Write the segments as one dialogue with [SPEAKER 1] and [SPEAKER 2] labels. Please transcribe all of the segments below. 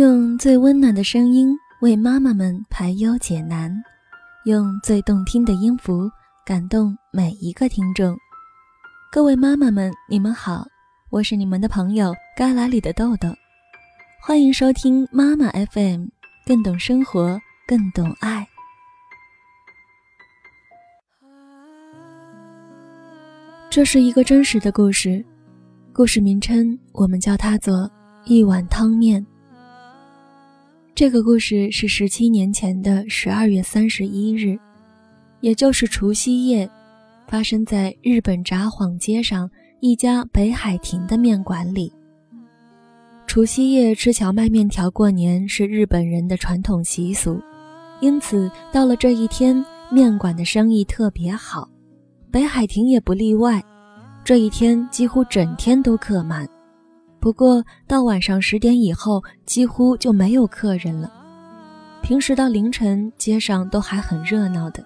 [SPEAKER 1] 用最温暖的声音为妈妈们排忧解难，用最动听的音符感动每一个听众。各位妈妈们，你们好，我是你们的朋友旮旯里的豆豆，欢迎收听妈妈 FM，更懂生活，更懂爱。这是一个真实的故事，故事名称我们叫它做《一碗汤面》。这个故事是十七年前的十二月三十一日，也就是除夕夜，发生在日本札幌街上一家北海亭的面馆里。除夕夜吃荞麦面条过年是日本人的传统习俗，因此到了这一天，面馆的生意特别好。北海亭也不例外，这一天几乎整天都客满。不过到晚上十点以后，几乎就没有客人了。平时到凌晨，街上都还很热闹的，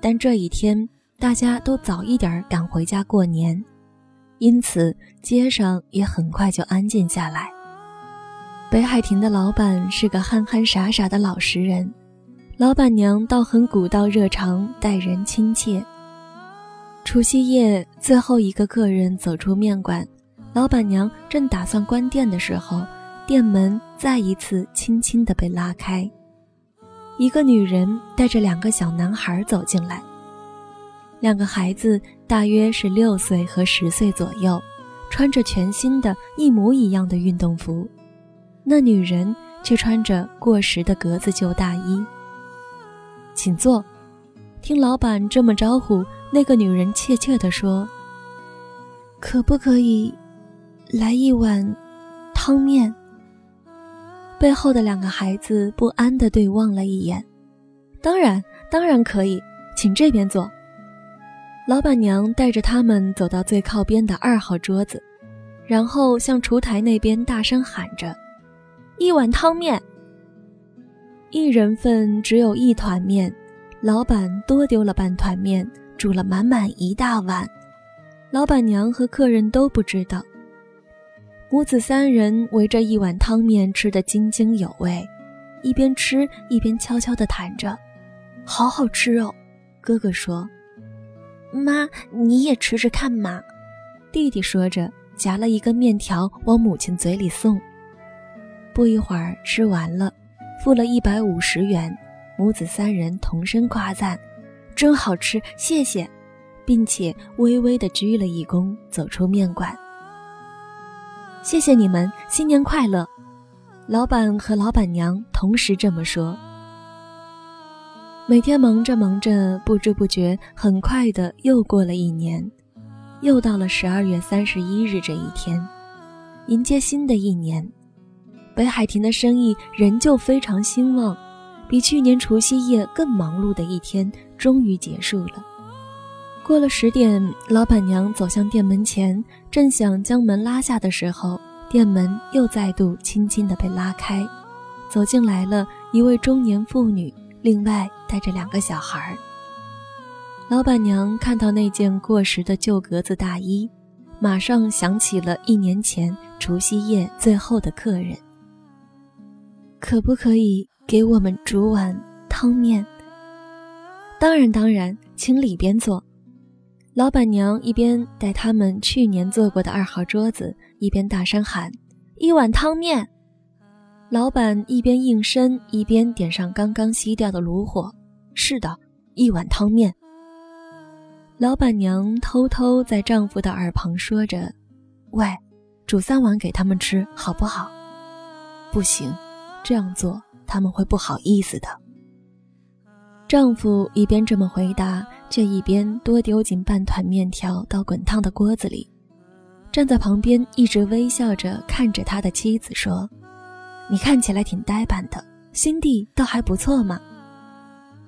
[SPEAKER 1] 但这一天大家都早一点赶回家过年，因此街上也很快就安静下来。北海亭的老板是个憨憨傻傻的老实人，老板娘倒很古道热肠，待人亲切。除夕夜，最后一个客人走出面馆，老板娘正打算关店的时候，店门再一次轻轻地被拉开，一个女人带着两个小男孩走进来。两个孩子大约是六岁和十岁左右，穿着全新的一模一样的运动服，那女人却穿着过时的格子旧大衣。请坐。听老板这么招呼。那个女人怯怯地说：“可不可以来一碗汤面？”背后的两个孩子不安地对望了一眼。“当然，当然可以，请这边坐。”老板娘带着他们走到最靠边的二号桌子，然后向厨台那边大声喊着：“一碗汤面！一人份只有一团面，老板多丢了半团面。”煮了满满一大碗，老板娘和客人都不知道。母子三人围着一碗汤面吃得津津有味，一边吃一边悄悄地谈着：“好好吃哦。”哥哥说：“
[SPEAKER 2] 妈，你也吃吃看嘛。”
[SPEAKER 1] 弟弟说着夹了一根面条往母亲嘴里送。不一会儿吃完了，付了一百五十元，母子三人同声夸赞。真好吃，谢谢，并且微微的鞠了一躬，走出面馆。谢谢你们，新年快乐！老板和老板娘同时这么说。每天忙着忙着，不知不觉，很快的又过了一年，又到了十二月三十一日这一天，迎接新的一年，北海亭的生意仍旧非常兴旺。比去年除夕夜更忙碌的一天终于结束了。过了十点，老板娘走向店门前，正想将门拉下的时候，店门又再度轻轻地被拉开，走进来了一位中年妇女，另外带着两个小孩。老板娘看到那件过时的旧格子大衣，马上想起了一年前除夕夜最后的客人，可不可以？给我们煮碗汤面。当然，当然，请里边坐。老板娘一边带他们去年坐过的二号桌子，一边大声喊：“一碗汤面！”老板一边应声，一边点上刚刚熄掉的炉火。是的，一碗汤面。老板娘偷偷在丈夫的耳旁说着：“喂，煮三碗给他们吃，好不好？”不行，这样做。他们会不好意思的。丈夫一边这么回答，却一边多丢进半团面条到滚烫的锅子里。站在旁边一直微笑着看着他的妻子说：“你看起来挺呆板的，心地倒还不错嘛。”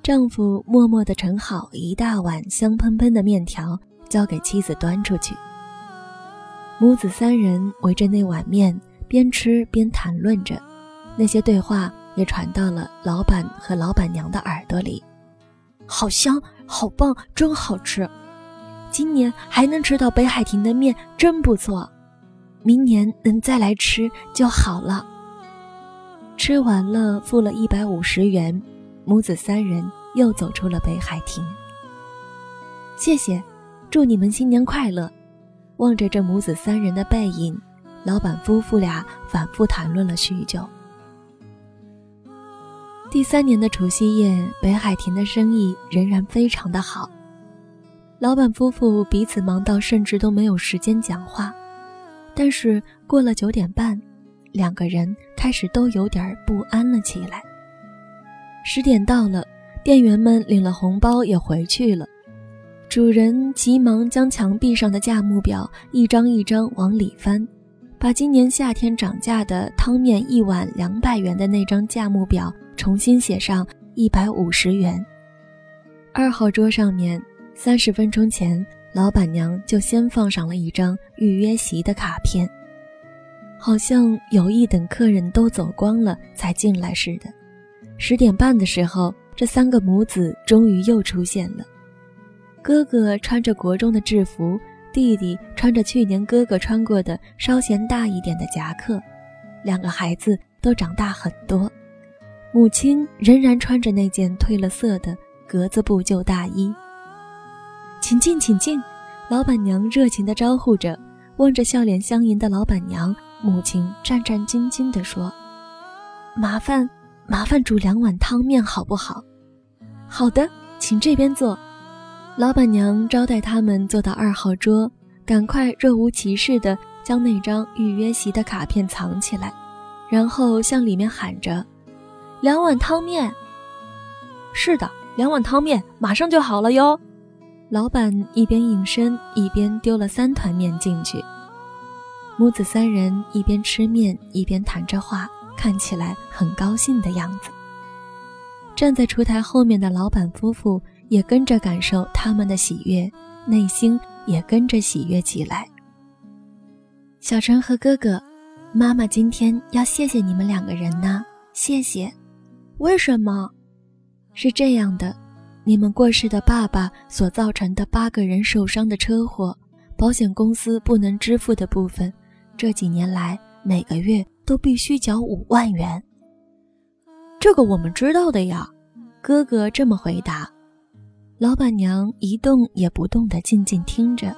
[SPEAKER 1] 丈夫默默地盛好一大碗香喷喷的面条，交给妻子端出去。母子三人围着那碗面，边吃边谈论着那些对话。也传到了老板和老板娘的耳朵里，好香，好棒，真好吃！今年还能吃到北海亭的面，真不错。明年能再来吃就好了。吃完了，付了一百五十元，母子三人又走出了北海亭。谢谢，祝你们新年快乐！望着这母子三人的背影，老板夫妇俩反复谈论了许久。第三年的除夕夜，北海亭的生意仍然非常的好。老板夫妇彼此忙到甚至都没有时间讲话，但是过了九点半，两个人开始都有点不安了起来。十点到了，店员们领了红包也回去了，主人急忙将墙壁上的价目表一张一张往里翻，把今年夏天涨价的汤面一碗两百元的那张价目表重新写上一百五十元。二号桌上面。三十分钟前，老板娘就先放上了一张预约席的卡片，好像有意等客人都走光了才进来似的。十点半的时候，这三个母子终于又出现了。哥哥穿着国中的制服，弟弟穿着去年哥哥穿过的稍嫌大一点的夹克，两个孩子都长大很多。母亲仍然穿着那件褪了色的格子布旧大衣。请进，请进！老板娘热情地招呼着，望着笑脸相迎的老板娘，母亲战战兢兢地说：“麻烦，麻烦煮两碗汤面好不好？”“好的，请这边坐。”老板娘招待他们坐到二号桌，赶快若无其事地将那张预约席的卡片藏起来，然后向里面喊着：“两碗汤面。”“是的，两碗汤面，马上就好了哟。”老板一边应声，一边丢了三团面进去。母子三人一边吃面，一边谈着话，看起来很高兴的样子。站在厨台后面的老板夫妇也跟着感受他们的喜悦，内心也跟着喜悦起来。小陈和哥哥，妈妈今天要谢谢你们两个人呢，谢谢。
[SPEAKER 2] 为什么？
[SPEAKER 1] 是这样的。你们过世的爸爸所造成的八个人受伤的车祸，保险公司不能支付的部分，这几年来每个月都必须缴五万元。
[SPEAKER 2] 这个我们知道的呀，
[SPEAKER 1] 哥哥这么回答。老板娘一动也不动地静静听着。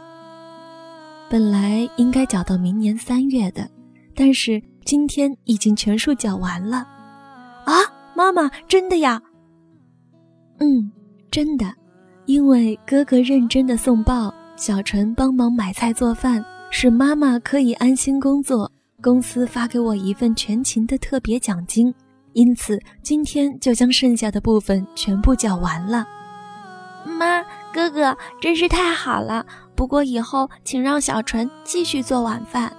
[SPEAKER 1] 本来应该缴到明年三月的，但是今天已经全数缴完了。
[SPEAKER 2] 啊，妈妈，真的呀？
[SPEAKER 1] 嗯。真的，因为哥哥认真的送报，小纯帮忙买菜做饭，使妈妈可以安心工作。公司发给我一份全勤的特别奖金，因此今天就将剩下的部分全部缴完了。
[SPEAKER 2] 妈，哥哥真是太好了。不过以后请让小纯继续做晚饭，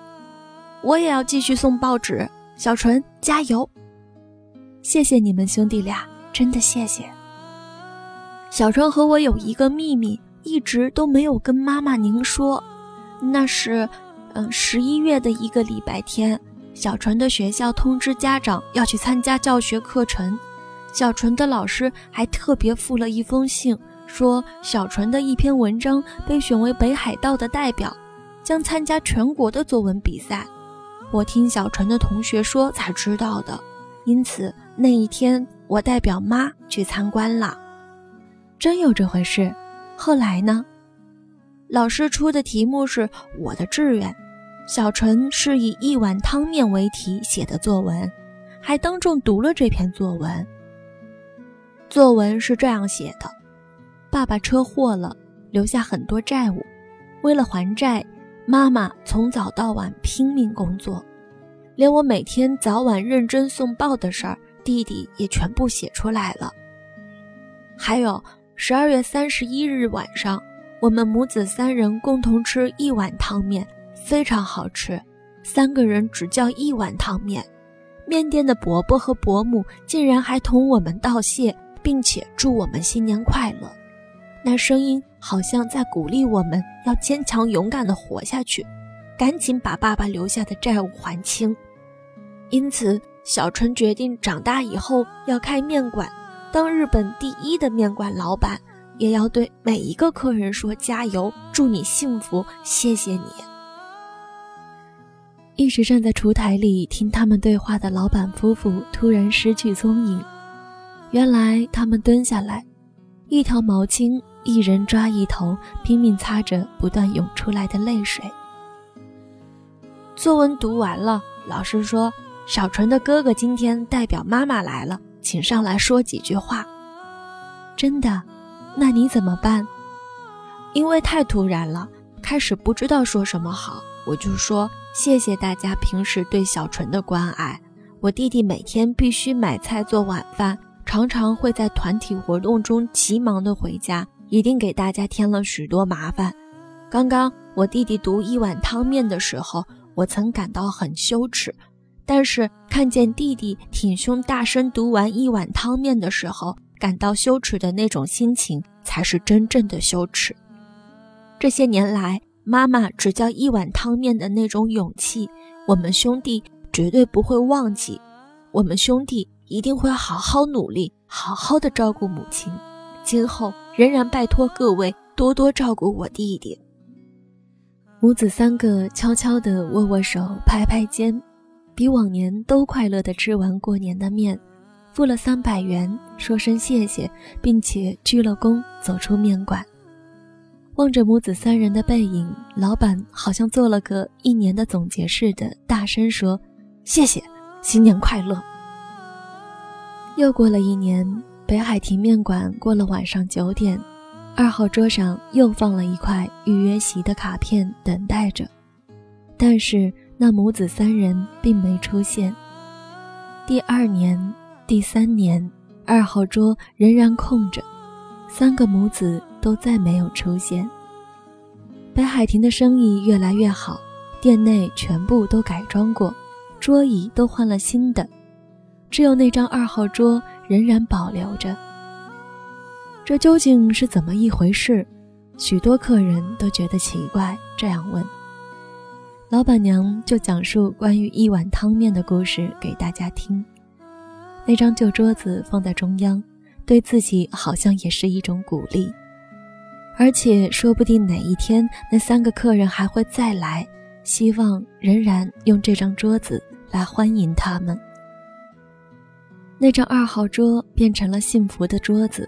[SPEAKER 2] 我也要继续送报纸。小纯加油！
[SPEAKER 1] 谢谢你们兄弟俩，真的谢谢。
[SPEAKER 2] 小纯和我有一个秘密，一直都没有跟妈妈您说。那是，嗯，十一月的一个礼拜天，小纯的学校通知家长要去参加教学课程。小纯的老师还特别附了一封信，说小纯的一篇文章被选为北海道的代表，将参加全国的作文比赛。我听小纯的同学说才知道的，因此那一天我代表妈去参观了。
[SPEAKER 1] 真有这回事？后来呢？
[SPEAKER 2] 老师出的题目是我的志愿，小陈是以一碗汤面为题写的作文，还当众读了这篇作文。作文是这样写的：爸爸车祸了，留下很多债务，为了还债，妈妈从早到晚拼命工作，连我每天早晚认真送报的事儿，弟弟也全部写出来了。还有。十二月三十一日晚上，我们母子三人共同吃一碗汤面，非常好吃。三个人只叫一碗汤面，面店的伯伯和伯母竟然还同我们道谢，并且祝我们新年快乐。那声音好像在鼓励我们要坚强勇敢地活下去，赶紧把爸爸留下的债务还清。因此，小春决定长大以后要开面馆。当日本第一的面馆老板，也要对每一个客人说加油，祝你幸福，谢谢你。
[SPEAKER 1] 一直站在厨台里听他们对话的老板夫妇突然失去踪影。原来他们蹲下来，一条毛巾，一人抓一头，拼命擦着不断涌出来的泪水。
[SPEAKER 2] 作文读完了，老师说小纯的哥哥今天代表妈妈来了，请上来说几句话。
[SPEAKER 1] 真的？那你怎么办？
[SPEAKER 2] 因为太突然了，开始不知道说什么好，我就说谢谢大家平时对小纯的关爱。我弟弟每天必须买菜做晚饭，常常会在团体活动中急忙的回家，一定给大家添了许多麻烦。刚刚我弟弟读一碗汤面的时候，我曾感到很羞耻，但是看见弟弟挺胸大声读完一碗汤面的时候，感到羞耻的那种心情才是真正的羞耻。这些年来，妈妈只教一碗汤面的那种勇气，我们兄弟绝对不会忘记。我们兄弟一定会好好努力，好好的照顾母亲。今后仍然拜托各位多多照顾我弟弟。
[SPEAKER 1] 母子三个悄悄地握握手，拍拍肩，比往年都快乐地吃完过年的面，付了三百元，说声谢谢，并且鞠了躬，走出面馆。望着母子三人的背影，老板好像做了个一年的总结似的，大声说：“谢谢，新年快乐。”又过了一年，北海亭面馆过了晚上九点，二号桌上又放了一块预约席的卡片，等待着。但是那母子三人并没出现。第二年、第三年，二号桌仍然空着，三个母子。都再没有出现。北海亭的生意越来越好，店内全部都改装过，桌椅都换了新的，只有那张二号桌仍然保留着。这究竟是怎么一回事？许多客人都觉得奇怪，这样问。老板娘就讲述关于一碗汤面的故事给大家听。那张旧桌子放在中央，对自己好像也是一种鼓励。而且说不定哪一天那三个客人还会再来，希望仍然用这张桌子来欢迎他们。那张二号桌变成了幸福的桌子，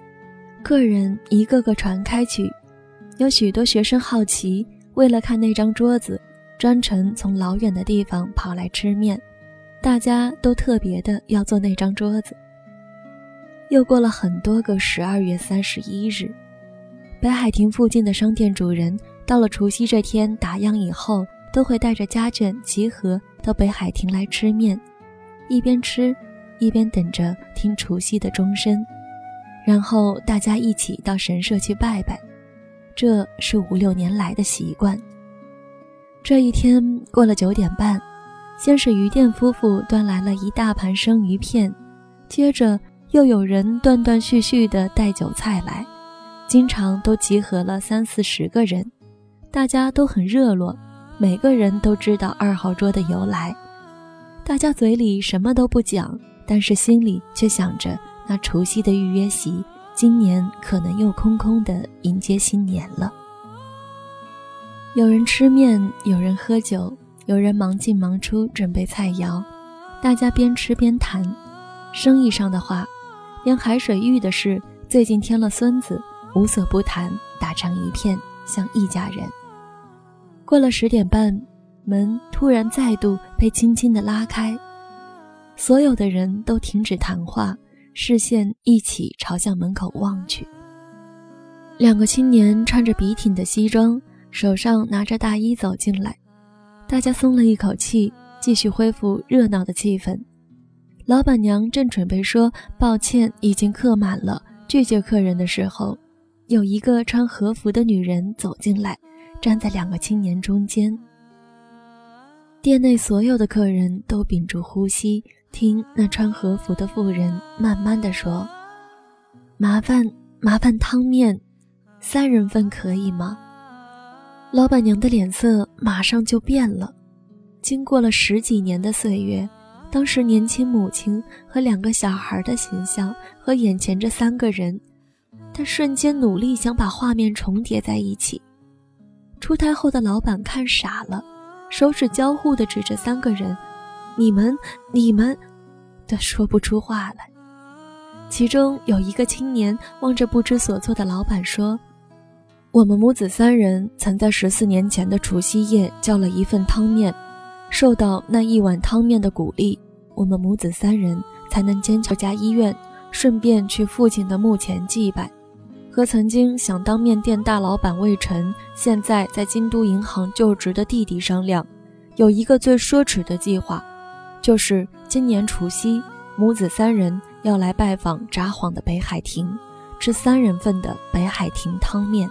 [SPEAKER 1] 客人一个个传开去，有许多学生好奇，为了看那张桌子，专程从老远的地方跑来吃面，大家都特别的要坐那张桌子。又过了很多个十二月三十一日。北海亭附近的商店主人，到了除夕这天打烊以后，都会带着家眷集合到北海亭来吃面，一边吃，一边等着听除夕的钟声，然后大家一起到神社去拜拜，这是五六年来的习惯。这一天过了九点半，先是鱼店夫妇端来了一大盘生鱼片，接着又有人断断续续地带酒菜来。经常都集合了三四十个人，大家都很热络，每个人都知道二号桌的由来。大家嘴里什么都不讲，但是心里却想着那除夕的预约席，今年可能又空空的迎接新年了。有人吃面，有人喝酒，有人忙进忙出准备菜肴，大家边吃边谈，生意上的话，连海水浴的事，最近添了孙子。无所不谈，打成一片，像一家人。过了十点半，门突然再度被轻轻地拉开，所有的人都停止谈话，视线一起朝向门口望去。两个青年穿着笔挺的西装，手上拿着大衣走进来，大家松了一口气，继续恢复热闹的气氛。老板娘正准备说抱歉，已经客满了，拒绝客人的时候。有一个穿和服的女人走进来，站在两个青年中间。店内所有的客人都屏住呼吸，听那穿和服的妇人慢慢的说：“麻烦麻烦汤面，三人份可以吗？”老板娘的脸色马上就变了。经过了十几年的岁月，当时年轻母亲和两个小孩的形象和眼前这三个人。他瞬间努力想把画面重叠在一起。出台后的老板看傻了，手指交互的指着三个人：“你们，你们。”的说不出话来。其中有一个青年望着不知所措的老板说：“我们母子三人曾在十四年前的除夕夜叫了一份汤面，受到那一碗汤面的鼓励，我们母子三人才能坚强家医院，顺便去父亲的墓前祭拜。和曾经想当面店大老板魏晨，现在在京都银行就职的弟弟商量，有一个最奢侈的计划，就是今年除夕，母子三人。”要来拜访札幌的北海亭，吃三人份的北海亭汤面。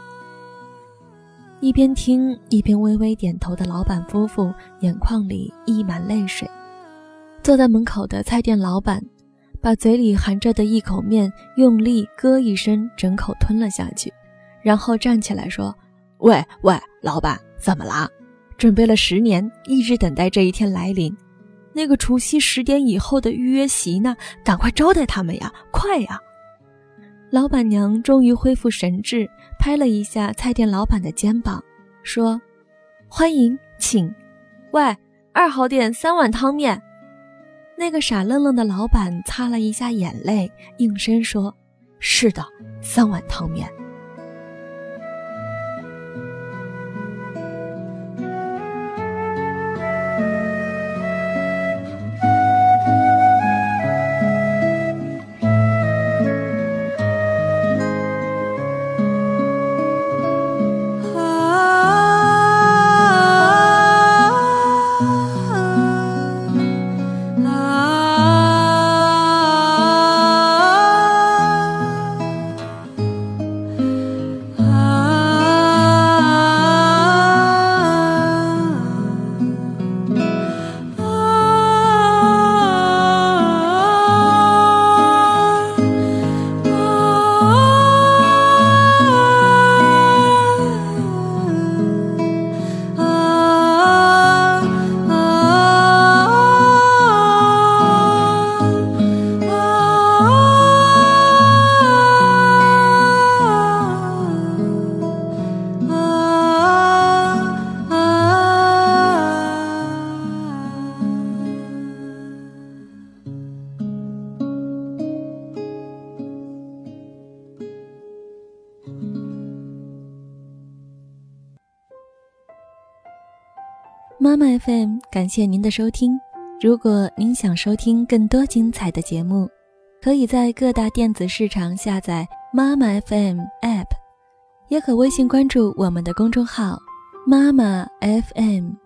[SPEAKER 1] 一边听一边微微点头的老板夫妇，眼眶里溢满泪水。坐在门口的菜店老板，把嘴里含着的一口面用力咯一声，整口吞了下去，然后站起来说：“喂喂，老板，怎么啦？准备了十年，一直等待这一天来临。”那个除夕十点以后的预约席呢？赶快招待他们呀！快呀！老板娘终于恢复神智，拍了一下菜店老板的肩膀，说：“欢迎，请。喂，二号店三碗汤面。”那个傻愣愣的老板擦了一下眼泪，应声说：“是的，三碗汤面。”妈妈 FM，感谢您的收听。如果您想收听更多精彩的节目，可以在各大电子市场下载妈妈 FM App，也可微信关注我们的公众号“妈妈 FM”。